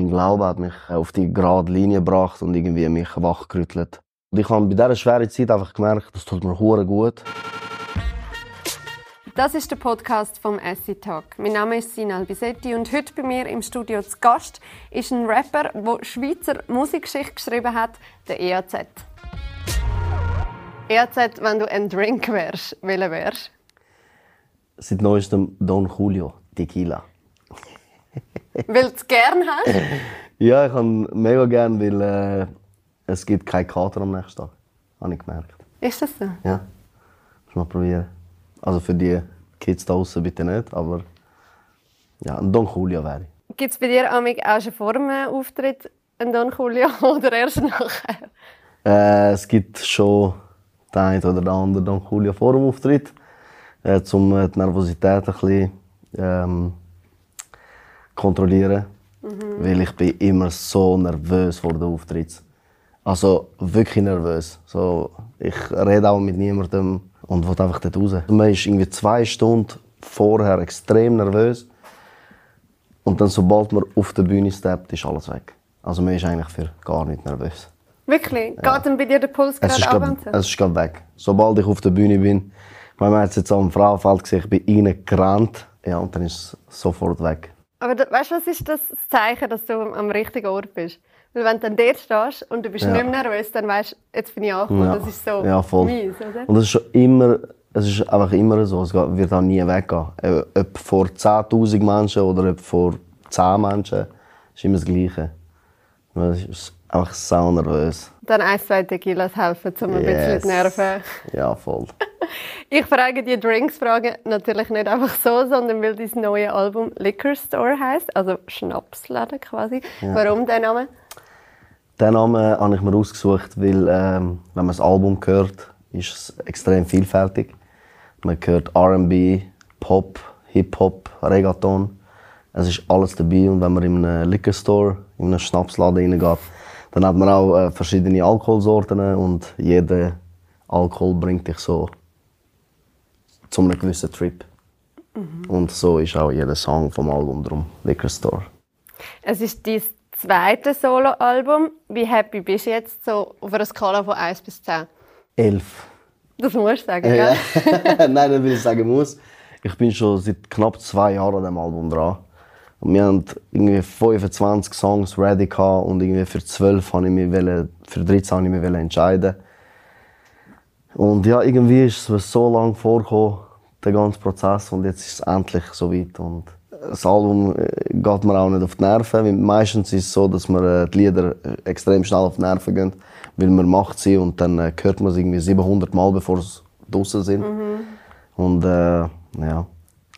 Mein Glaube hat mich auf die gerade Linie gebracht und irgendwie mich wachgerüttelt. Und ich habe bei dieser schweren Zeit einfach gemerkt, das tut mir hure gut. Das ist der Podcast vom Essay Talk. Mein Name ist Sinal Bisetti und heute bei mir im Studio zu Gast ist ein Rapper, der Schweizer Musikgeschichte geschrieben hat, der EAZ. EAZ, wenn du ein Drink wärst, welcher wärst? Seit neuestem Don Julio, Tequila. Weil du es gerne hast? Ja, ich habe mega gern, weil äh, es gibt keinen Kater am nächsten Tag. Habe ich gemerkt. Ist das so? Ja, muss mal probieren. Also für die Kids da draußen bitte nicht, aber ja, ein Don Julio wäre ich. Gibt es bei dir Amig auch schon vor dem Auftritt einen Don Julio oder erst nachher? Äh, es gibt schon den einen oder den anderen Don Julio vor dem Auftritt, äh, um äh, die Nervosität ein bisschen ähm, kontrollieren. Weil ich bin immer so nervös vor dem Auftritt. Also wirklich nervös. So, ich rede auch mit niemandem und will einfach dort raus. Man ist irgendwie zwei Stunden vorher extrem nervös. Und dann, sobald man auf der Bühne steppt, ist alles weg. Also man ist eigentlich für gar nicht nervös. Wirklich? Geht dann bei dir der Puls Es gerade ab? es ist grad weg. Sobald ich auf der Bühne bin, man hat es jetzt am Frauenfeld gesehen, ich bin reingerannt. Ja, und dann ist es sofort weg. Aber da, weißt du, was ist das Zeichen, dass du am richtigen Ort bist? Weil wenn du dann dort stehst und du bist Ja. nicht mehr nervös, dann weißt du, jetzt bin ich angekommen. Ja. Das ist so Ja, voll. mies, oder? Und es ist schon immer, es ist einfach immer so, es wird auch nie weggehen. Äh, Ob vor 10'000 Menschen oder ob vor 10 Menschen, ist immer das Gleiche. Man ist einfach sau nervös. Dann ein, zwei Tequilas helfen, um ein bisschen Yes. die Nerven. Ja, voll. Ich frage die Drinks-Fragen natürlich nicht einfach so, sondern weil dein neue Album Liquor Store heißt, also Schnapsladen quasi. Warum der Name? Den Namen habe ich mir ausgesucht, weil ähm, wenn man das Album hört, ist es extrem vielfältig. Man hört R&B, Pop, Hip-Hop, Reggaeton. Es ist alles dabei und wenn man in einem Liquor Store, in einen Schnapsladen reingeht, dann hat man auch äh, verschiedene Alkoholsorten und jeder Alkohol bringt dich so zu einem gewissen Trip. Und so ist auch jeder Song vom Album drum, Liquor Store. Es ist dein zweites Soloalbum. Wie happy bist du jetzt so auf einer Skala von 1 bis 10? Elf. Das musst du sagen, Ja. gell? Nein, das will ich sagen muss. Ich bin schon seit knapp zwei Jahren an dem Album dran. Und wir haben irgendwie 25 Songs ready gehabt und irgendwie für 12 habe ich mich wollen, für 13 habe ich mich entscheiden. Und ja, irgendwie ist es so lange vorgekommen, der ganze Prozess, und jetzt ist es endlich soweit. Und das Album äh, geht mir auch nicht auf die Nerven. Meistens ist es so, dass mir äh, die Lieder äh, extrem schnell auf die Nerven gehen, weil man macht sie und dann hört man sie irgendwie 700 Mal, bevor sie draußen sind. Und äh, ja,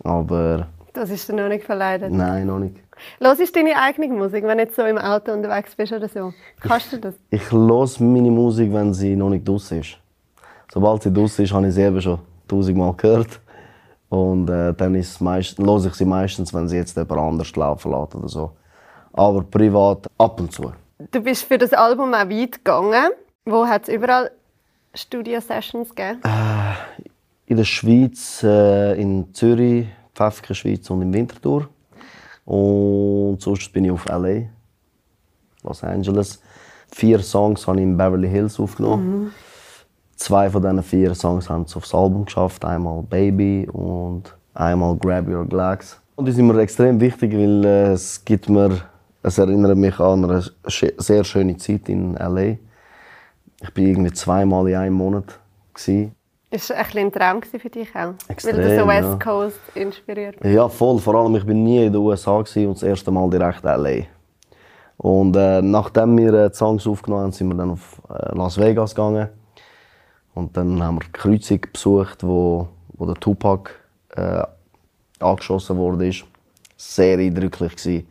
aber Das ist dir noch nicht verleidet. nein, noch nicht. Los ist deine eigene Musik, wenn du jetzt so im Auto unterwegs bist oder so? Kannst du das? Ich höre meine Musik, wenn sie noch nicht draußen ist. Sobald sie draußen ist, habe ich sie eben schon tausendmal gehört. Und äh, dann ist es meist, höre ich sie meistens, wenn sie jetzt jemand anders laufen lässt oder so. Aber privat ab und zu. Du bist für das Album auch weit gegangen. Wo hat es überall Studio-Sessions gegeben? In der Schweiz, äh, in Zürich, Pfäffiker Schweiz und in Winterthur. Und sonst bin ich auf LA, Los Angeles. Vier Songs habe ich in Beverly Hills aufgenommen. Zwei von diesen vier Songs haben es aufs Album geschafft. Einmal Baby und einmal Grab Your Glags. Und die sind mir extrem wichtig, weil äh, es gibt mir, es erinnert mich an eine sehr schöne Zeit in LA. Ich bin irgendwie zweimal in einem Monat. Gewesen. Ist ein, bisschen ein Traum für dich auch? Extrem, Weil du so West ja. Coast inspiriert Ja, voll. Vor allem, ich bin nie in den USA und das erste Mal direkt LA. Und äh, nachdem wir äh, die Songs aufgenommen haben, sind wir dann auf äh, Las Vegas gegangen. Und dann haben wir die Kreuzung besucht, wo, wo der Tupac äh, angeschossen wurde. Sehr eindrücklich gewesen.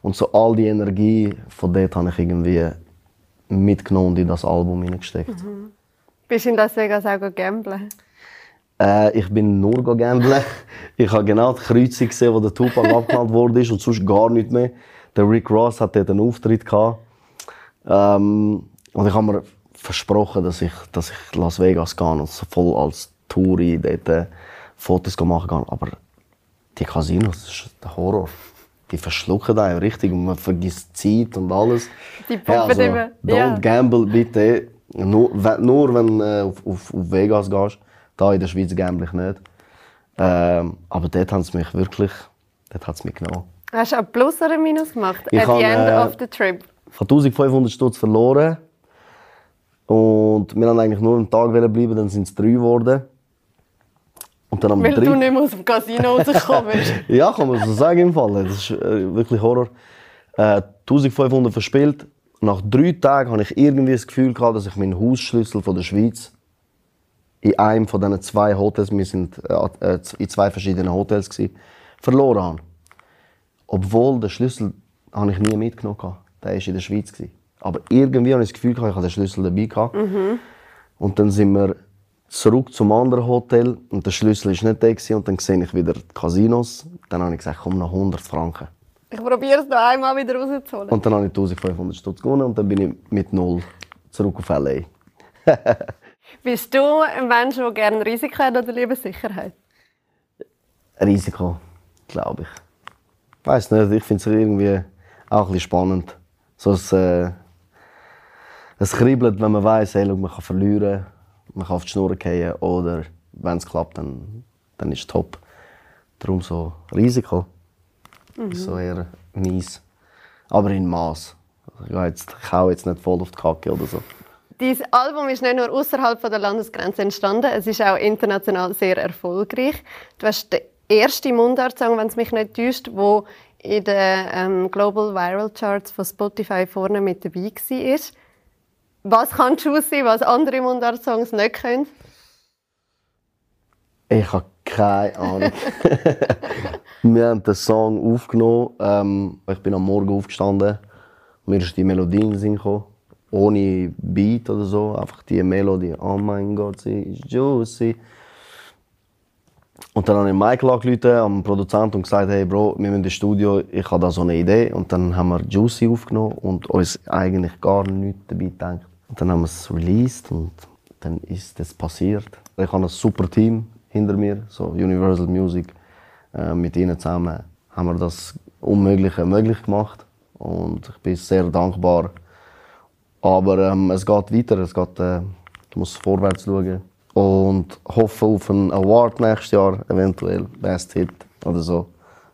Und so all die Energie von dort habe ich irgendwie mitgenommen und in das Album hineingesteckt. Bist du in Las Vegas auch gamblen? Äh, ich bin nur gamblen. Ich habe genau die Kreuzung gesehen, wo der Tupac abgeknallt wurde und sonst gar nicht mehr. Der Rick Ross hat dort einen Auftritt gehabt. Ähm, und ich habe mir versprochen, dass ich, dass ich Las Vegas gehe und so voll als Touri dort äh, Fotos machen kann. Aber die Casinos, das ist der Horror. die verschlucken einen richtig und man vergisst Zeit und alles. Die pumpen immer. Don't Ja. gamble bitte. Nur, wenn- nur wenn du äh, auf, auf, auf Vegas gehst. Da in der Schweiz gamble ich nicht. Ähm, aber dort haben sie mich wirklich, dort hat's mich genommen. Hast du ein Plus oder ein Minus gemacht? Ich At habe, the end äh, of the trip. Ich habe 1500 Stutz verloren. Und wir haben eigentlich nur einen Tag bleiben, dann sind es drei geworden. Und dann Weil du dritten- nicht mehr aus dem Casino rausgekommen bist. Ja, kann man so sagen im Fall. Das ist äh, wirklich Horror. Äh, 1500 verspielt. Nach drei Tagen hatte ich irgendwie das Gefühl, gehabt, dass ich meinen Hausschlüssel von der Schweiz in einem von diesen zwei Hotels, wir sind äh, äh, in zwei verschiedenen Hotels, gewesen, verloren habe. Obwohl der Schlüssel habe ich nie mitgenommen hatte. Der war in der Schweiz. gewesen. Aber irgendwie habe ich das Gefühl, gehabt, ich habe den Schlüssel dabei. Gehabt. Und dann sind wir zurück zum anderen Hotel und der Schlüssel war nicht da gewesen, und dann sehe ich wieder die Casinos. Dann habe ich gesagt, komm, noch 100 Franken. Ich probiere es noch einmal wieder rauszuholen. Und dann habe ich 1500 Stutz gewonnen und dann bin ich mit null zurück auf L.A. Bist du ein Mensch, der gerne Risiko hat oder lieber Sicherheit? Risiko, glaube ich. Ich weiß nicht, ich finde es irgendwie auch ein bisschen spannend. So es, äh, es kribbelt, wenn man weiß, hey, man kann verlieren, man kann auf die Schnur fallen oder wenn es klappt, dann, dann ist es top. Darum so Risiko. Ist So eher mies. Aber in Maß. Ich, gehe jetzt, ich hau jetzt nicht voll auf die Kacke oder so. Dein Album ist nicht nur außerhalb der Landesgrenze entstanden, es ist auch international sehr erfolgreich. Du hast den ersten Mundart-Song, wenn es mich nicht täuscht, wo in den ähm, Global Viral Charts von Spotify vorne mit dabei war. Was kann die sein, was andere Mundart-Songs nicht können? Ich habe keine Ahnung. wir haben den Song aufgenommen. Ähm, ich bin am Morgen aufgestanden. Mir ist die Melodie in den Sinn gekommen. Ohne Beat oder so. Einfach die Melodie. Oh mein Gott, sie ist juicy. Und dann habe ich Michael angerufen, am Produzenten, und gesagt, hey Bro, wir müssen ins Studio, ich habe da so eine Idee. Und dann haben wir Juicy aufgenommen und uns eigentlich gar nichts dabei gedacht. Und dann haben wir es released und dann ist das passiert. Ich habe ein super Team hinter mir, so Universal Music. Äh, mit ihnen zusammen haben wir das Unmögliche möglich gemacht. Und ich bin sehr dankbar. Aber ähm, es geht weiter, es geht, äh, ich muss vorwärts schauen. Und hoffe auf einen Award nächstes Jahr, eventuell Best Hit oder so.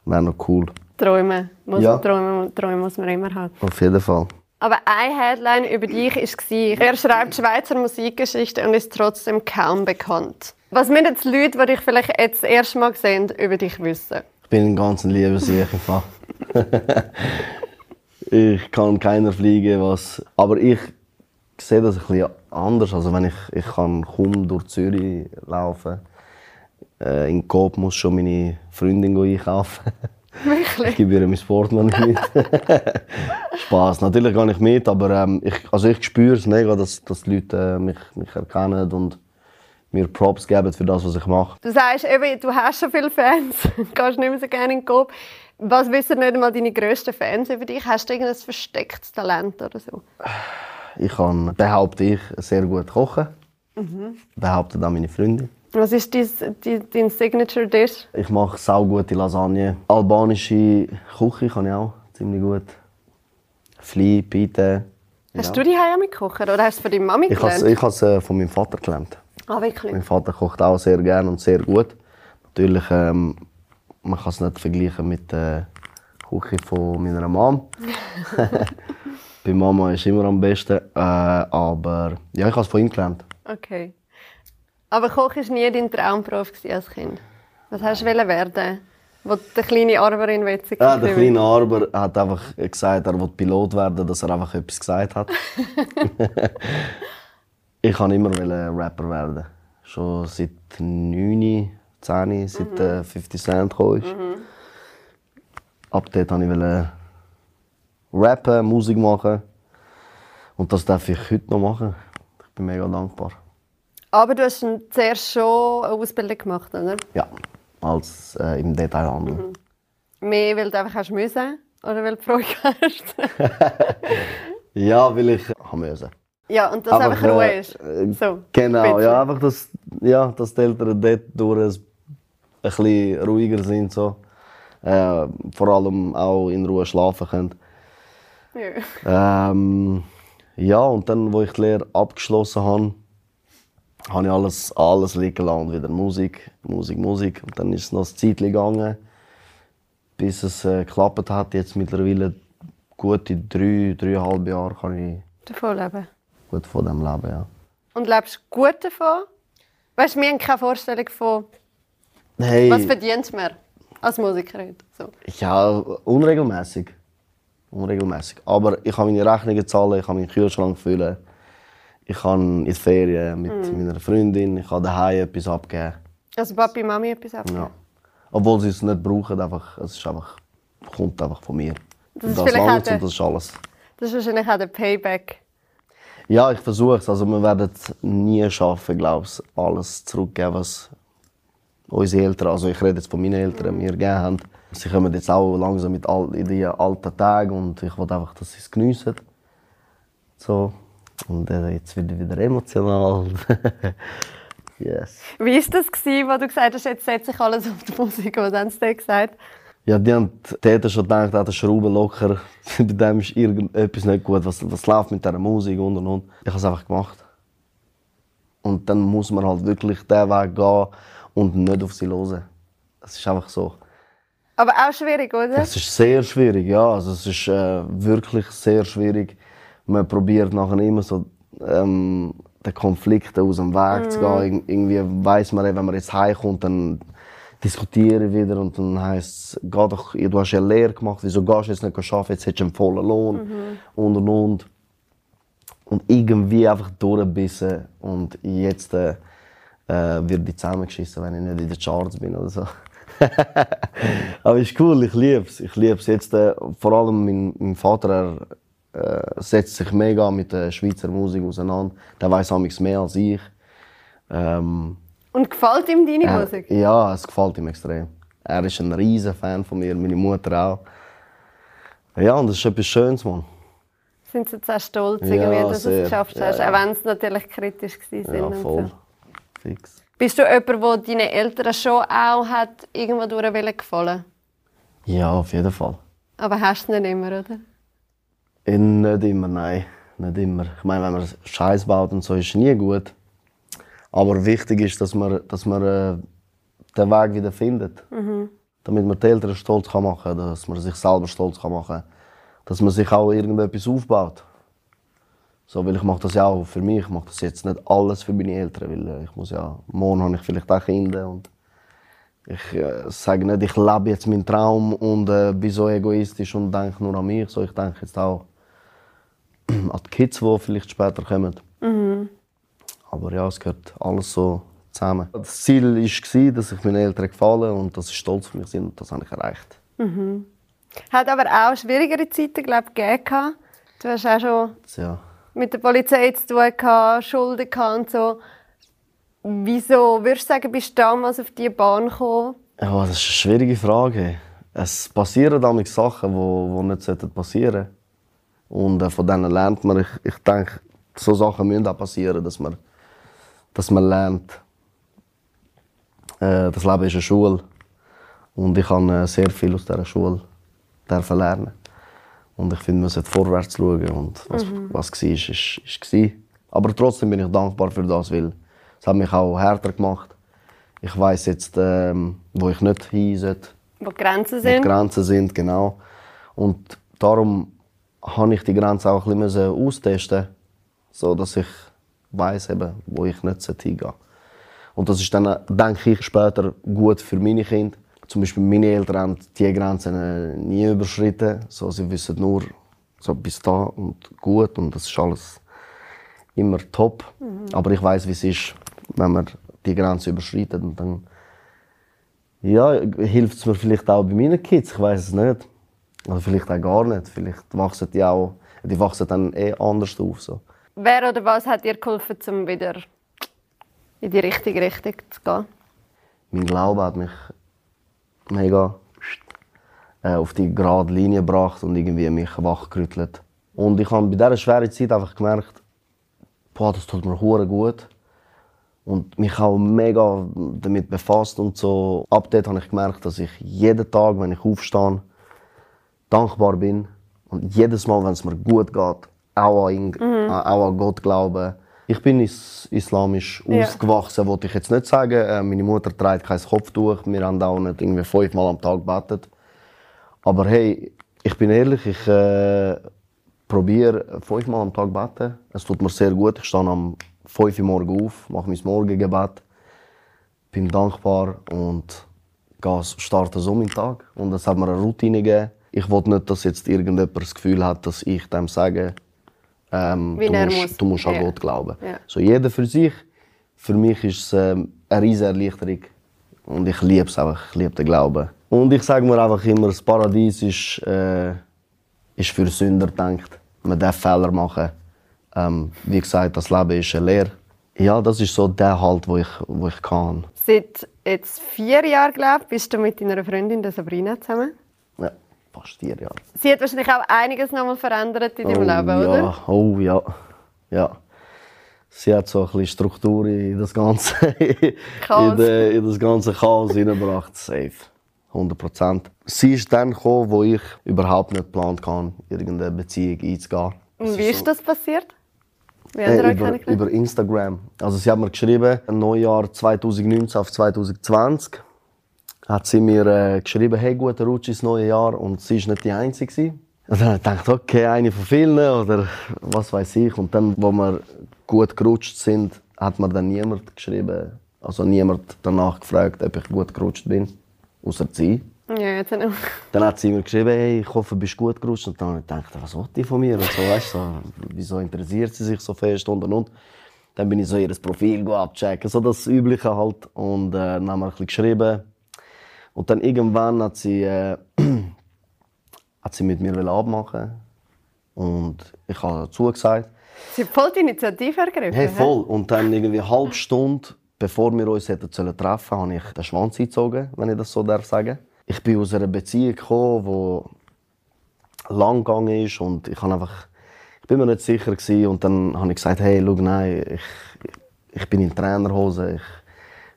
Wäre noch cool. Träumen. Muss, Ja. träumen, träumen muss man immer haben. Auf jeden Fall. Aber eine Headline über dich war, er schreibt Schweizer Musikgeschichte und ist trotzdem kaum bekannt. Was müssen jetzt Leute, die dich vielleicht jetzt das erste Mal sehen, über dich wissen? Ich bin ein ganz lieber Fall. ich kann keiner fliegen, was. Aber ich sehe das ein bisschen anders. Also wenn ich, ich kann kaum durch Zürich laufen. Äh, in Coop muss schon meine Freundin einkaufen. Ich Wirklich? gebe ihr mein Portemonnaie mit. Spaß. Natürlich gehe ich mit, aber ähm, ich, also ich spüre es mega, dass, dass die Leute äh, mich, mich erkennen und mir Props geben für das, was ich mache. Du sagst eben, du hast schon viele Fans, gehst nicht mehr so gerne in den Coop. Was wissen nicht einmal deine grössten Fans über dich? Hast du irgendein verstecktes Talent oder so? Ich kann, behaupte ich, sehr gut kochen. Behauptet auch meine Freundin. Was ist dein, dein, dein Signature Dish? Ich mache saugute Lasagne. Albanische Küche kann ich auch ziemlich gut. Fly, Pite. Hast du die Hause mitgekocht oder hast du es von deiner Mami Ich habe gelernt? es äh, von meinem Vater gelernt. Ah, wirklich? Mein Vater kocht auch sehr gerne und sehr gut. Natürlich, ähm, man kann es nicht vergleichen mit der Küche von meiner Mom. Bei Mama ist immer am besten. Äh, aber ja, ich habe es von ihm gelernt. Okay. Aber Koch war nie dein Traumberuf als Kind. Was hast du werden? Wo der kleine Arberin witzig Ja, der kleine Arber hat einfach gesagt, er will Pilot werden, dass er einfach etwas gesagt hat. ich wollte immer Rapper werden. Schon seit 9, 10, seit äh, 50 Cent gekommen ist. Ab dort wollte ich rappen, Musik machen. Und das darf ich heute noch machen. Ich bin mega dankbar. Aber du hast zuerst schon eine Ausbildung gemacht, oder? Ja, als äh, im Detailhandel. Mehr, weil du einfach hast müssen oder weil du Freude hast? Ja, weil ich haben müssen. Ja, und das Aber, einfach Ruhe äh, ist. So, Genau, bisschen. ja, einfach, dass, ja, dass die Eltern dort durch ein, bisschen ruhiger sind. So. Äh, vor allem auch in Ruhe schlafen können. Ja. Ähm, ja, und dann, wo ich die Lehre abgeschlossen habe, habe ich alles, alles liegen lassen. Und wieder Musik, Musik, Musik. Und dann ist es noch ein Zeit gegangen, bis es äh, geklappt hat. Jetzt mittlerweile gute drei, dreieinhalb Jahre kann ich Davon leben. Gut von dem leben, ja. Und lebst du gut davon? Weißt du, wir haben keine Vorstellung von, Hey, was verdient man als Musikerin. So. ja, unregelmäßig. Unregelmäßig. Aber ich kann meine Rechnungen zahlen, ich kann meinen Kühlschrank füllen. Ich kann in die Ferien mit meiner Freundin, ich kann daheim etwas abgeben. Also Papi, Mami etwas ab. Ja. Obwohl sie es nicht brauchen, einfach, es ist einfach, kommt einfach von mir. Das Und ist das vielleicht auch langt der- und das ist alles. Das ist wahrscheinlich auch der Payback. Ja, ich versuche es. Also wir werden nie schaffen, glaube ich, alles zurückgeben, was unsere Eltern, also ich rede jetzt von meinen Eltern, mir gegeben haben. Sie kommen jetzt auch langsam mit all, in die alten Tagen und ich will einfach, dass sie es geniessen. So. Und äh, jetzt wird wieder emotional. yes. Wie war das, wo du gesagt hast, jetzt setze ich alles auf die Musik? Was haben sie dir gesagt? Ja, die haben Eltern schon gedacht, ah, der Schrauben locker, bei dem ist irgendetwas nicht gut, was, was läuft mit dieser Musik und und und. Ich habe es einfach gemacht. Und dann muss man halt wirklich diesen Weg gehen und nicht auf sie hören. Das ist einfach so. Aber auch schwierig, oder? Es ist sehr schwierig, ja. Also es ist äh, wirklich sehr schwierig. Man probiert nachher immer so ähm, den Konflikt aus dem Weg zu gehen. Ir- Irgendwie weiß man, wenn man jetzt heimkommt, dann diskutieren wieder und dann heisst es, geh doch, du hast ja Lehre gemacht, wieso gehst du jetzt nicht arbeiten, jetzt hättest du einen vollen Lohn und und und. Und irgendwie einfach durchbissen und jetzt äh, äh, wird die zusammengeschissen, wenn ich nicht in den Charts bin oder so. Aber ist cool, ich liebe es. Ich liebe es jetzt. Äh, vor allem mein, mein Vater er, äh, setzt sich mega mit der Schweizer Musik auseinander. Der weiß amigs mehr als ich. Ähm, Und gefällt ihm deine er, Musik? ja, es gefällt ihm extrem. Er ist ein riesen Fan von mir, meine Mutter auch. Ja, und das ist etwas Schönes, Mann. Sind sie jetzt auch stolz, Ja, irgendwie, dass du es geschafft Ja, hast, ja. auch wenn es natürlich kritisch war. Ja, voll. So. Fix. Bist du jemand, der deinen Eltern schon auch hat irgendwo durch gefallen? Ja, auf jeden Fall. Aber hast du nicht immer, oder? Eh, Nicht immer, nein. Nicht immer. Ich meine, wenn man Scheiß baut und so, ist es nie gut. Aber wichtig ist, dass man, dass man äh, den Weg wieder findet. Damit man die Eltern stolz kann machen kann, dass man sich selber stolz kann machen kann. Dass man sich auch irgendetwas aufbaut. So, weil ich mache das ja auch für mich. Ich mache das jetzt nicht alles für meine Eltern, weil äh, ich muss ja, morgen habe ich vielleicht auch Kinder und ich äh, sage nicht, ich lebe jetzt meinen Traum und äh, bin so egoistisch und denke nur an mich. So, ich denke jetzt auch an die Kids, die vielleicht später kommen. Aber ja, es gehört alles so zusammen. Das Ziel war, dass ich meinen Eltern gefalle und dass sie stolz auf mich sind und das habe ich erreicht. Hat aber auch schwierigere Zeiten, glaube ich, gegeben. Du hast auch schon ja. mit der Polizei zu tun gehabt, Schulden gehabt und so. Wieso würdest du sagen, bist du damals auf diese Bahn gekommen? ja, das ist eine schwierige Frage. Es passieren damit Sachen, die wo, wo nicht sollten passieren Und äh, von denen lernt man. Ich, ich denke, so Sachen müssen auch passieren, dass man, dass man lernt. Äh, das Leben ist eine Schule. Und ich habe äh, sehr viel aus dieser Schule lernen. Und ich finde, man sollte vorwärts schauen. Und was, was war, ist, ist, ist. Aber trotzdem bin ich dankbar für das, weil es hat mich auch härter gemacht. Ich weiß jetzt, ähm, wo ich nicht hin sollte, Wo die Grenzen wo sind? Grenzen sind, genau. Und darum habe ich die Grenze auch ein bisschen austesten, so dass ich weiß eben, wo ich nicht hingehen sollte. Und das ist dann, denke ich, später gut für meine Kinder. Zum Beispiel meine Eltern haben diese Grenzen äh, nie überschritten. So, sie wissen nur, so bis da und gut und das ist alles immer top. Aber ich weiß, wie es ist, wenn man die Grenze überschreitet und dann ja, hilft es mir vielleicht auch bei meinen Kids, ich weiß es nicht. Oder vielleicht auch gar nicht. Vielleicht wachsen die auch, die wachsen dann eh anders auf. So. Wer oder was hat dir geholfen, um wieder in die richtige Richtung zu gehen? Mein Glaube hat mich mega äh, auf die gerade Linie gebracht und irgendwie mich wachgerüttelt. Und ich habe bei dieser schweren Zeit einfach gemerkt, boah, das tut mir hure gut. und mich auch mega damit befasst und so. Ab dort habe ich gemerkt, dass ich jeden Tag, wenn ich aufstehe, dankbar bin und jedes Mal, wenn es mir gut geht, auch an, mhm. auch an Gott glauben. Ich bin is islamisch ja. aufgewachsen, wollte ich jetzt nicht sagen. Äh, meine Mutter trägt kein Kopftuch. Wir haben auch nicht irgendwie fünfmal am Tag gebetet. Aber hey, ich bin ehrlich, ich äh, probiere fünfmal am Tag beten. Es tut mir sehr gut. Ich stehe am 5 Uhr morgens auf, mache mein Morgengebet, bin dankbar und starte so meinen Tag. Und das hat mir eine Routine gegeben. Ich wollte nicht, dass jetzt irgendjemand das Gefühl hat, dass ich dem sage, ähm, du, musst, muss. du musst an ja. Gott glauben. Ja. So jeder für sich. Für mich ist es ähm, eine riesige Erleichterung. Und ich liebe es einfach. Ich liebe den Glauben. Und ich sage mir einfach immer, das Paradies ist, äh, ist für Sünder gedacht. Man darf Fehler machen. Ähm, wie gesagt, das Leben ist eine Lehre. Ja, das ist so der Halt, wo ich, wo ich kann. Seit jetzt vier Jahren, glaube bist du mit deiner Freundin Sabrina zusammen? Ja, fast vier Jahre. Sie hat wahrscheinlich auch einiges nochmal verändert in deinem oh, Leben, ja. oder? Oh ja, ja. Sie hat so ein bisschen Struktur in das ganze, in, de, in das ganze Chaos hineingebracht. Safe. 100 Prozent. Sie ist dann gekommen, wo ich überhaupt nicht geplant hatte, irgendeine Beziehung einzugehen. Und wie ist das passiert? Wie äh, über, über Instagram. Also sie hat mir geschrieben, Neujahr 2019 auf 2020 hat sie mir äh, geschrieben, hey, guter Rutsch ins neue Jahr. Und sie war nicht die Einzige. Und dann habe ich gedacht, okay, eine von vielen oder was weiß ich. Und dann, wo wir gut gerutscht sind, hat mir dann niemand geschrieben, also niemand danach gefragt, ob ich gut gerutscht bin, außer sie. Ja, jetzt auch. Dann hat sie mir geschrieben, hey, ich hoffe, du bist gut gerutscht. Und dann habe ich gedacht, was will die von mir? Und so, weißt, so, wieso interessiert sie sich so fest und und und. Dann bin ich so ihr Profil abchecken, so das Übliche halt. Und äh, dann haben wir ein bisschen geschrieben. Und dann irgendwann hat sie, äh, hat sie mit mir abmachen Und ich habe zugesagt. Sie hat voll die Initiative ergriffen. Hey, voll. Und dann irgendwie eine halbe Stunde, bevor wir uns hätten treffen sollen, habe ich den Schwanz eingezogen, wenn ich das so darf sagen ich bin aus einer Beziehung gekommen, die lang gegangen ist und ich habe einfach, ich bin mir nicht sicher gewesen. und dann habe ich gesagt, hey, schau, nein, ich, ich bin in Trainerhose, ich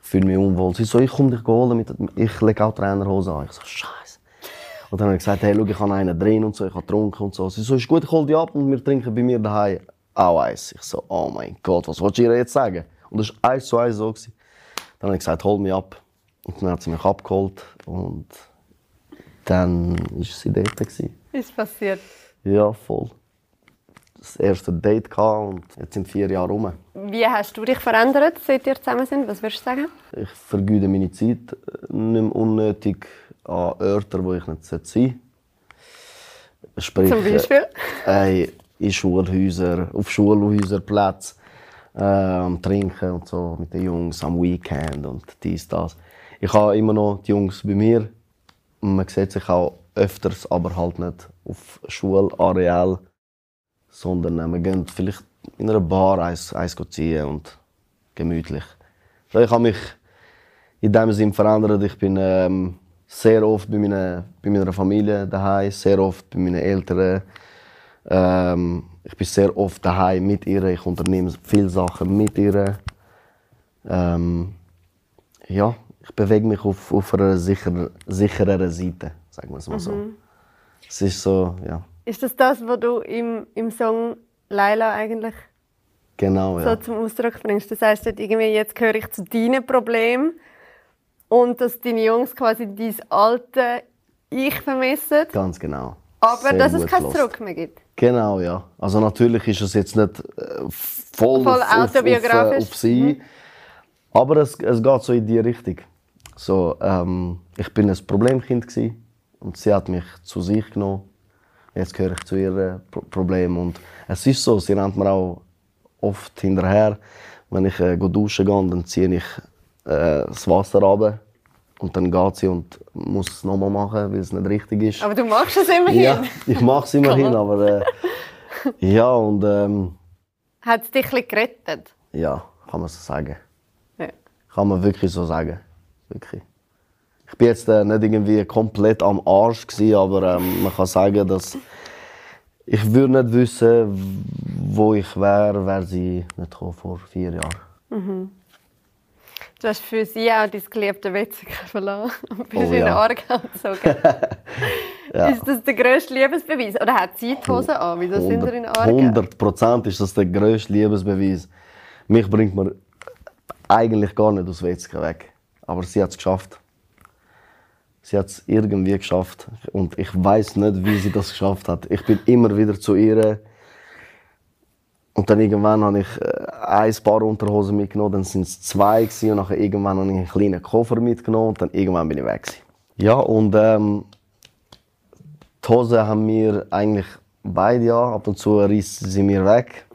fühle mich unwohl. Sie so, ich komme dich holen, mit, ich lege auch Trainerhose an. Ich so, Scheiße. Und dann habe ich gesagt, hey, schau, ich habe einen drin und so, ich habe getrunken und so. Sie so, ist gut, ich hole dich ab und wir trinken bei mir daheim auch eins. Ich so, oh mein Gott, was willst du ihr jetzt sagen? Und das war eins zu eins so. Gewesen. Dann habe ich gesagt, hol mich ab. Und dann hat sie mich abgeholt und dann war sie dort. Gewesen. Ist passiert? Ja, voll. Das erste Date gehabt und jetzt sind vier Jahre rum. Wie hast du dich verändert, seit wir zusammen sind? Was würdest du sagen? Ich vergeude meine Zeit nicht mehr unnötig an Orten, wo ich nicht sein sollte. Sprich, Zum Beispiel? Äh, in Schulhäusern, auf Schulhäuserplätzen, äh, am Trinken und so mit den Jungs am Weekend und dies, das ich habe immer noch die Jungs bei mir. Man sieht sich auch öfters, aber halt nicht auf Schulareal, sondern äh, wir gehen vielleicht in einer Bar eins, eins ziehen und gemütlich. ich habe mich in dem Sinne verändert. Ich bin ähm, sehr oft bei meiner, bei meiner Familie daheim, sehr oft bei meinen Eltern. Ähm, ich bin sehr oft daheim mit ihr. Ich unternehme viele Sachen mit ihr. Ähm, ja, ich bewege mich auf, auf einer sicher, sichereren Seite, sagen wir es mal so. Mhm. Es ist so, ja. Ist das das, was du im, im Song Laila eigentlich genau, so ja. zum Ausdruck bringst? Das heißt, irgendwie jetzt gehöre ich zu deinen Problemen und dass deine Jungs quasi dein alte Ich vermissen. Ganz genau. Aber Sehr dass es keinen Zurück mehr gibt. Genau, ja. Also natürlich ist es jetzt nicht äh, voll, voll auf, autobiografisch. Auf, auf, auf sie, mhm. aber es, es geht so in die Richtung. So, ähm, ich bin ein Problemkind gewesen, und sie hat mich zu sich genommen. Jetzt gehöre ich zu ihrem Pro Problem und es ist so, sie rennt mir auch oft hinterher. Wenn ich äh, duschen gehe, dann ziehe ich äh, das Wasser runter und dann geht sie und muss es nochmal machen, weil es nicht richtig ist. Aber du machst es immerhin. Ja, ich mache es immerhin, aber äh, ja und ähm, hat es dich ein gerettet? Ja, kann man so sagen. Ja. Kann man wirklich so sagen. Wirklich. Ich bin jetzt äh, nicht irgendwie komplett am Arsch gewesen, aber ähm, man kann sagen, dass ich würde nicht wissen, wo ich wäre, wäre sie nicht vor vier Jahren. Mhm. Du hast für sie auch dein geliebte Wetzikon verloren und bist Oh, in den ja. Aargau gezogen. Ja. Ist das der grösste Liebesbeweis? Oder hat sie die Hose an? Wieso sind wir in Aargau? 100 Prozent ist das der grösste Liebesbeweis. Mich bringt man eigentlich gar nicht aus Wetzikon weg. Aber sie hat es geschafft. Sie hat es irgendwie geschafft. Und ich weiß nicht, wie sie das geschafft hat. Ich bin immer wieder zu ihr. Und dann irgendwann habe ich äh, ein Paar Unterhosen mitgenommen, dann sind es zwei gewesen, und nachher irgendwann habe ich einen kleinen Koffer mitgenommen und dann irgendwann bin ich weg. Gewesen. Ja, und ähm, die Hosen haben wir eigentlich beide ja. Ab und zu reissen sie mir weg.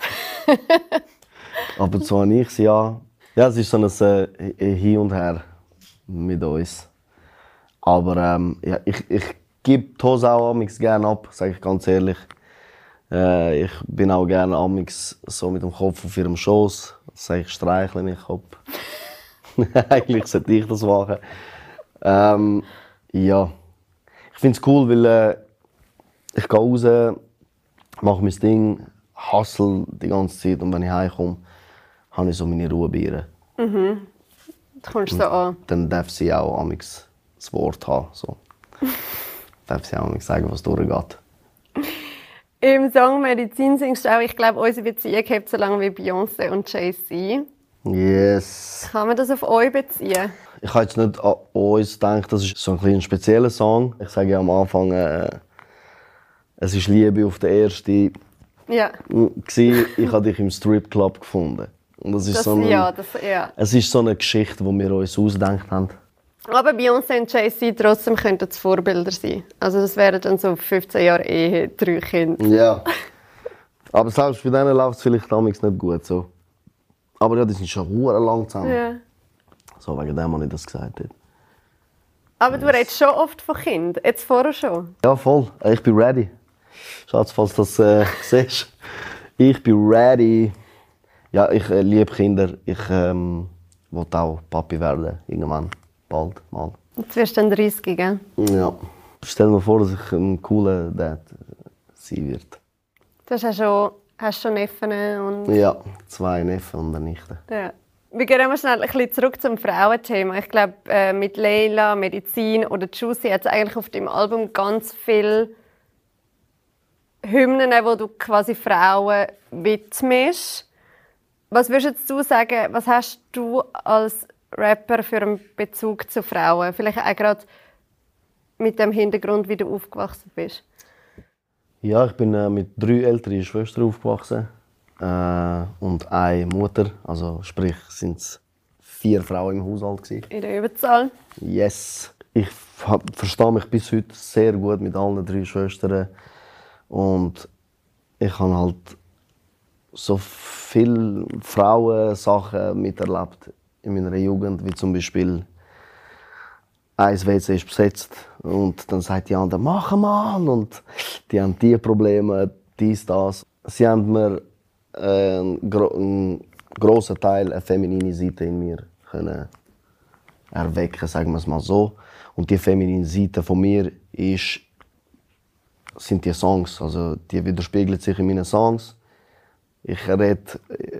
Ab und zu habe ich sie ja. Ja, es ist so ein äh, Hin und Her mit uns. Aber ähm, ja, ich, ich gebe die Hose auch amigs gerne ab, sage ich ganz ehrlich. Äh, ich bin auch gerne amigs so mit dem Kopf auf ihrem Schoß. Sage ich, streichle mich ab. Eigentlich sollte ich das machen. Ähm, ja, ich finde es cool, weil äh, ich gehe raus, mache mein Ding, hustle die ganze Zeit und wenn ich heimkomme, habe ich so meine Ruhe bei ihr. Du kommst so an. Dann darf sie auch amigs das Wort haben. So. darf sie auch amigs sagen, was durchgeht. Im Song Medizin singst du auch, ich glaube, unsere Beziehung hebt so lange wie Beyoncé und Jay-Z. Yes. Kann man das auf euch beziehen? Ich habe jetzt nicht an uns gedacht, das ist so ein, ein spezieller Song. Ich sage ja am Anfang, äh, es ist Liebe auf der ersten. Ja. Gsi, ich habe dich im Stripclub gefunden. Und das ist Das, so eine, ja, das, ja. Es ist so eine Geschichte, die wir uns ausgedacht haben. Aber Beyoncé und Jay-Z trotzdem könnten Vorbilder sein. Also das wären dann so 15 Jahre Ehe, drei Kinder. Ja. Aber selbst bei denen läuft es vielleicht damals nicht gut. So. Aber ja, die sind schon hure lang zusammen. Ja. So, wegen dem habe ich das gesagt. dort. Aber du redest schon oft von Kind. Jetzt vorher schon. Ja, voll. Äh, Ich bin ready. Schatz, falls du das äh, siehst. Ich bin ready. Ja, ich äh, liebe Kinder. Ich ähm, will auch Papi werden. Irgendwann. Bald mal. Jetzt wirst du dann 30, gell? Ja. Stell dir vor, dass ich ein cooler Dad sein wird. Du hast ja schon, hast schon Neffen und... Ja, zwei Neffen und eine Nichte. Ja. Wir gehen mal schnell ein bisschen zurück zum Frauenthema. Ich glaube, äh, mit Leila, Medizin oder Juicy hat es eigentlich auf dem Album ganz viele Hymnen, wo du quasi Frauen widmest. Was würdest du sagen, was hast du als Rapper für einen Bezug zu Frauen? Vielleicht auch gerade mit dem Hintergrund, wie du aufgewachsen bist. Ja, ich bin äh, mit drei älteren Schwestern aufgewachsen äh, und eine Mutter. Also sprich, sind es vier Frauen im Haushalt gewesen. In der Überzahl. Yes. Ich verstehe mich bis heute sehr gut mit allen drei Schwestern und ich habe halt so viele Frauensachen miterlebt in meiner Jugend, wie zum Beispiel ein WC ist besetzt und dann sagt die andere, mach mal und die haben die Probleme, dies, das. Sie haben mir äh, einen, gro einen grossen Teil, eine feminine Seite in mir können erwecken, sagen wir es mal so. Und die feminine Seite von mir ist, sind die Songs, also die widerspiegelt sich in meinen Songs. Ich rede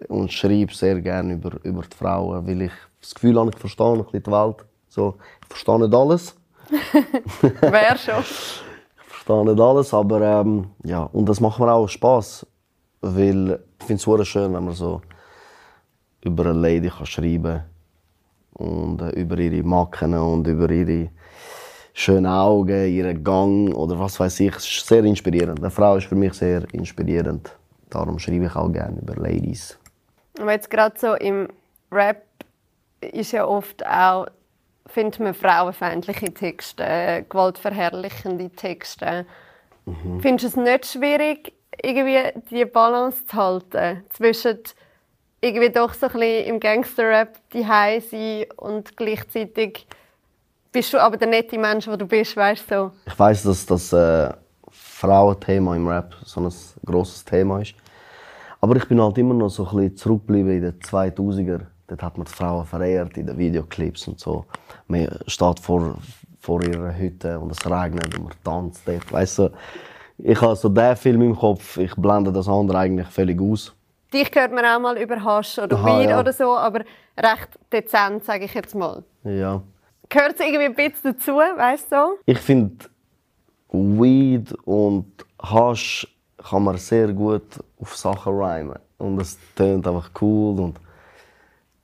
und schreibe sehr gerne über, über die Frauen, weil ich das Gefühl habe, ich verstehe ein bisschen die Welt. So, ich verstehe nicht alles, Wer schon? ich verstehe nicht alles, aber ähm, ja, und das macht mir auch Spaß, weil ich finde es schön, wenn man so über eine Lady kann schreiben und äh, über ihre Macken und über ihre schönen Augen, ihren Gang oder was weiß ich. Es ist sehr inspirierend. Eine Frau ist für mich sehr inspirierend. Darum schreibe ich auch gerne über Ladies. Aber jetzt gerade so im Rap ist ja oft auch, findet man frauenfeindliche Texte, äh, gewaltverherrlichende Texte. Findest du es nicht schwierig, irgendwie die Balance zu halten zwischen irgendwie doch so ein bisschen im Gangster-Rap die sein und gleichzeitig bist du aber der nette Mensch, der du bist, weißt du? So. Ich weiß, dass das äh, Frauenthema im Rap so ein grosses Thema ist. Aber ich bin halt immer noch so ein bisschen zurückgeblieben in den 2000er. Dort hat man die Frauen verehrt in den Videoclips und so. Man steht vor, vor ihrer Hütte und es regnet und man tanzt dort. Weißt du, ich habe so den Film im Kopf, ich blende das andere eigentlich völlig aus. dich hört man auch mal über Hasch oder Aha, Weed ja. oder so, aber recht dezent, sage ich jetzt mal. Ja. Gehört es irgendwie ein bisschen dazu, weißt du? Ich finde, Weed und Hasch kann man sehr gut auf Sachen rhymen. Und es tönt einfach cool. Und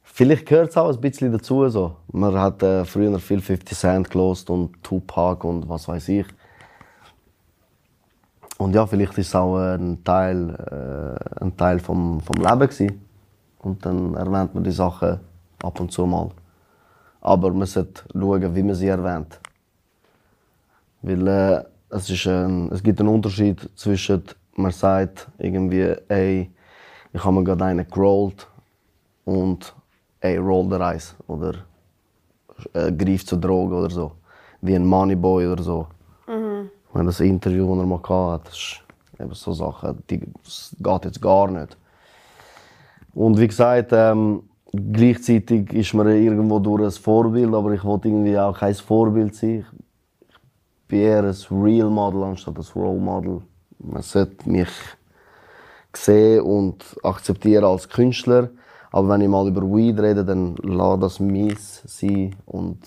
vielleicht gehört es auch ein bisschen dazu. So. Man hat äh, früher viel 50 Cent gelost und Tupac und was weiß ich. Und ja, vielleicht ist es auch ein Teil, äh, ein Teil vom, vom Leben gewesen. Und dann erwähnt man die Sachen ab und zu mal. Aber man sollte schauen, wie man sie erwähnt. Weil äh, es, ist ein, es gibt einen Unterschied zwischen, man sagt irgendwie, ey, ich habe mir gerade einen gerollt und ey, roll the Eis oder äh, greif zur Droge oder so. Wie ein Moneyboy oder so. Ich meine, das Interview, das er mal hatte, das ist eben so Sachen, die, das geht jetzt gar nicht. Und wie gesagt, ähm, gleichzeitig ist man irgendwo durch ein Vorbild, aber ich wollte irgendwie auch kein Vorbild sein. Ich bin eher ein Real Model anstatt ein Role Model. Man sollte mich sehen und akzeptieren als Künstler. Aber wenn ich mal über Weed rede, dann lass das mies sein und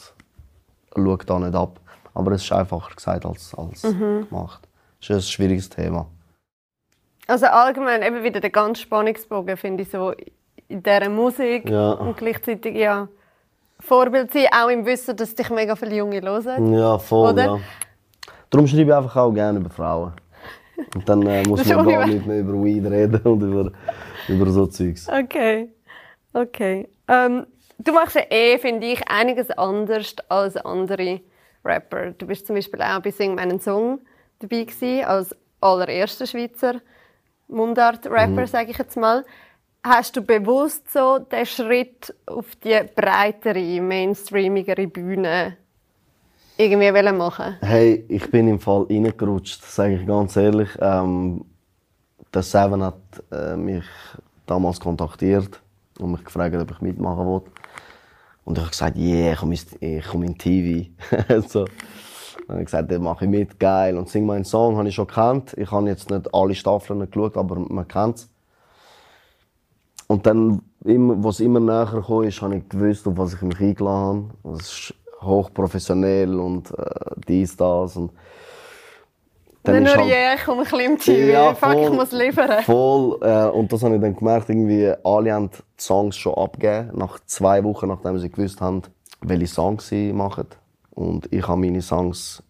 schau da nicht ab. Aber es ist einfacher gesagt als, als gemacht. Es ist ein schwieriges Thema. Also allgemein eben wieder der ganz Spannungsbogen finde ich so in dieser Musik Ja. und gleichzeitig ja Vorbild sein, auch im Wissen, dass dich mega viele Junge hören. Ja, voll, Oder? ja. Darum schreibe ich einfach auch gerne über Frauen. Und dann äh, muss man gar nicht mehr über Weed reden und über, über so Zeugs. Okay, okay. Ähm, du machst ja eh, finde ich, einiges anders als andere Rapper. Du bist zum Beispiel auch bei Sing meinen Song dabei gewesen, als allererster Schweizer Mundart-Rapper, Mhm. sage ich jetzt mal. Hast du bewusst so den Schritt auf die breitere, mainstreamigere Bühne irgendwie wollen machen? Hey, ich bin im Fall reingerutscht, sage ich ganz ehrlich. Ähm, der Seven hat äh, mich damals kontaktiert und mich gefragt, ob ich mitmachen will. Und ich habe gesagt, yeah, ich komme komme in TV. so. Dann habe ich gesagt, dann mache ich mit, geil. Und Sing meinen Song habe ich schon gekannt. Ich habe jetzt nicht alle Staffeln geschaut, aber man kennt es. Und dann, was immer näher kam, ist, habe ich gewusst, auf was ich mich eingeladen habe. Ist hochprofessionell und äh, dies, das. Und ist nur, halt- yeah, ich komme ein bisschen im TV, fuck, ich muss liefern. Voll. Äh, und das habe ich dann gemerkt, irgendwie, alle haben die Songs schon abgegeben, nach zwei Wochen, nachdem sie gewusst haben, welche Songs sie machen. Und ich habe meine Songs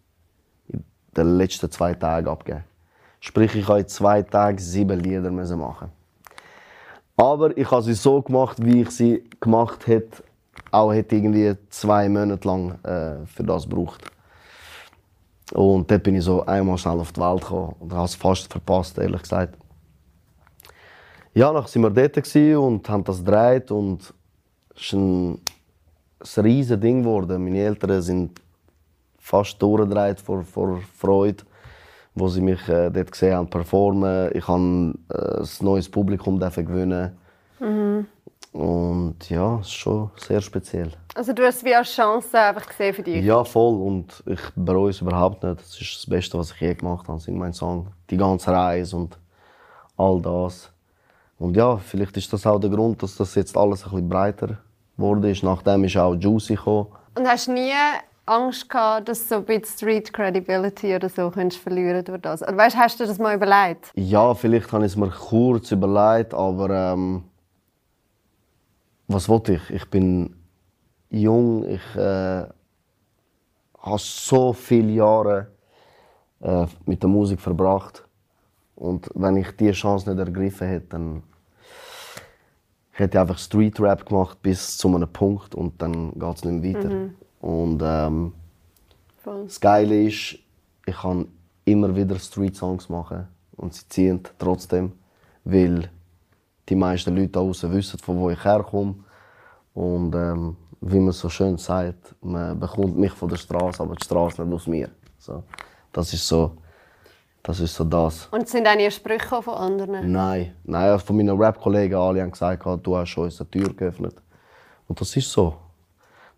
in den letzten zwei Tagen abgegeben. Sprich, ich habe in zwei Tagen sieben Lieder machen. Aber ich habe sie so gemacht, wie ich sie gemacht hätte. Auch hätte irgendwie zwei Monate lang äh, für das gebraucht. Und dort bin ich so einmal schnell auf die Welt gekommen und habe es fast verpasst, ehrlich gesagt. Ja, dann waren wir dort und haben das gedreht und es ist ein, riesiges Ding geworden. Meine Eltern sind fast durchgedreht vor, vor Freude, wo sie mich äh, dort gesehen haben performen. Ich habe äh, ein neues Publikum gewinnen. Und ja, es ist schon sehr speziell. Also du hast es wie als Chance einfach gesehen für dich. Ja, voll. Und ich bereue es überhaupt nicht. Das ist das Beste, was ich je gemacht habe. Sing mein Song. Die ganze Reise und all das. Und ja, vielleicht ist das auch der Grund, dass das jetzt alles ein bisschen breiter wurde. ist. Nachdem ist auch Juicy gekommen. Und hast nie Angst gehabt, dass du so ein bisschen Street Credibility oder so könntest verlieren durch das? Oder weißt, hast du das mal überlegt? Ja, vielleicht habe ich es mir kurz überlegt, aber ähm, was wollte ich? Ich bin jung, ich äh, habe so viele Jahre äh, mit der Musik verbracht. Und wenn ich diese Chance nicht ergriffen hätte, dann hätte ich einfach Street Rap gemacht bis zu einem Punkt und dann geht es nicht mehr weiter. Und ähm, Voll. das Geile ist, ich kann immer wieder Street-Songs machen und sie ziehen trotzdem, weil die meisten Leute da draußen wissen, von wo ich herkomme. Und ähm, wie man so schön sagt, man bekommt mich von der Straße, aber die Straße nicht aus mir. So, das ist so, das ist so das. Und sind nie Sprüche von anderen? Nein, nein, von meinen Rap-Kollegen alle haben gesagt, du hast uns eine Tür geöffnet. Und das ist so.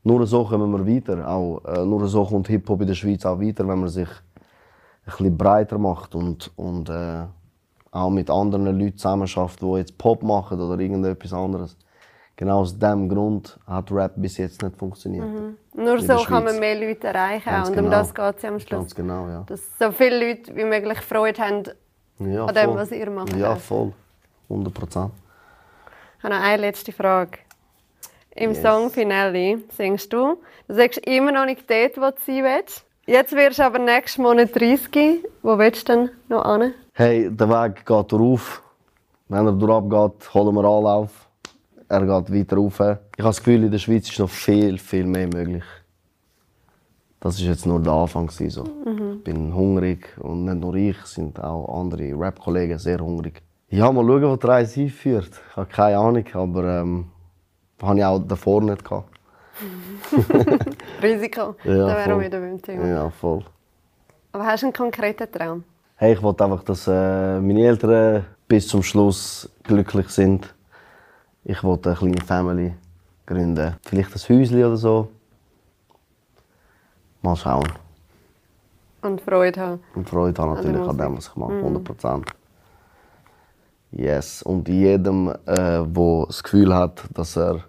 Nur so kommen wir weiter. Auch, äh, nur so kommt Hip-Hop in der Schweiz auch weiter, wenn man sich ein bisschen breiter macht und, und äh, auch mit anderen Leuten zusammenarbeitet, die jetzt Pop machen oder irgendetwas anderes. Genau aus diesem Grund hat Rap bis jetzt nicht funktioniert. Nur In so kann man mehr Leute erreichen. Ganz und um genau. das geht es ja am Schluss. Ganz genau, ja. Dass so viele Leute wie möglich Freude haben. ja an dem, voll. was ihr macht, Ja, voll. 100 Prozent. Ich habe noch eine letzte Frage. Im Yes. Song Finale singst du, du sagst immer noch nicht dort, wo du sein willst. Jetzt wirst du aber nächsten Monat 30. Wo willst du denn noch hin? Hey, der Weg geht rauf. Wenn er durchab geht, holen wir alle auf. Er geht weiter rauf. Ich habe das Gefühl, in der Schweiz ist noch viel, viel mehr möglich. Das ist jetzt nur der Anfang. So. Ich bin hungrig und nicht nur ich, sind auch andere Rap-Kollegen sehr hungrig. Ja, mal schauen, wo die Reise hinführt. Ich habe keine Ahnung, aber ähm, habe ich auch davor nicht gehabt. Risiko. Ja, da wären wir wieder beim Thema. Ja, voll. Aber hast du einen konkreten Traum? Hey, ich wollte einfach, dass äh, meine Eltern bis zum Schluss glücklich sind. Ich wollte eine kleine Family gründen. Vielleicht ein Häuschen oder so. Mal schauen. Und Freude haben? Und Freude habe An der natürlich an dem, was ich mache. 100 Prozent. Yes. Und jedem, äh, der das Gefühl hat, dass er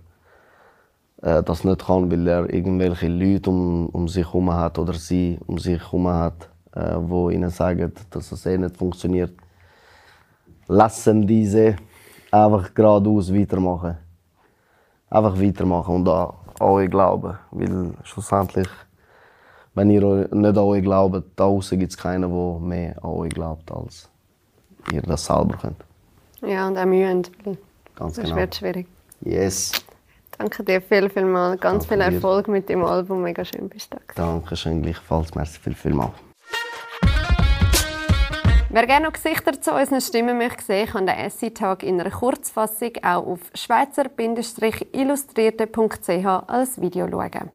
äh, das nicht kann, weil er irgendwelche Leute um, um sich herum hat oder sie um sich herum hat, äh, wo ihnen sagen, dass es eh nicht funktioniert, lassen diese einfach geradeaus weitermachen. Einfach weitermachen und an euch glauben. Weil schlussendlich, wenn ihr nicht an euch glaubt, da draußen gibt es keinen, der mehr an euch glaubt, als ihr das selber könnt. Ja, und auch mühen. Ganz Das genau. wird schwierig. Yes. Danke dir viel, viel mal. Ganz Danke viel dir. Erfolg mit dem Album. Mega schön bist du da. gewesen. Dankeschön, gleichfalls. Merci viel, viel mal. Wer gerne noch Gesichter zu unseren Stimmen möchte sehen, kann den Essay-Tag in einer Kurzfassung auch auf schweizer-illustrierte.ch als Video schauen.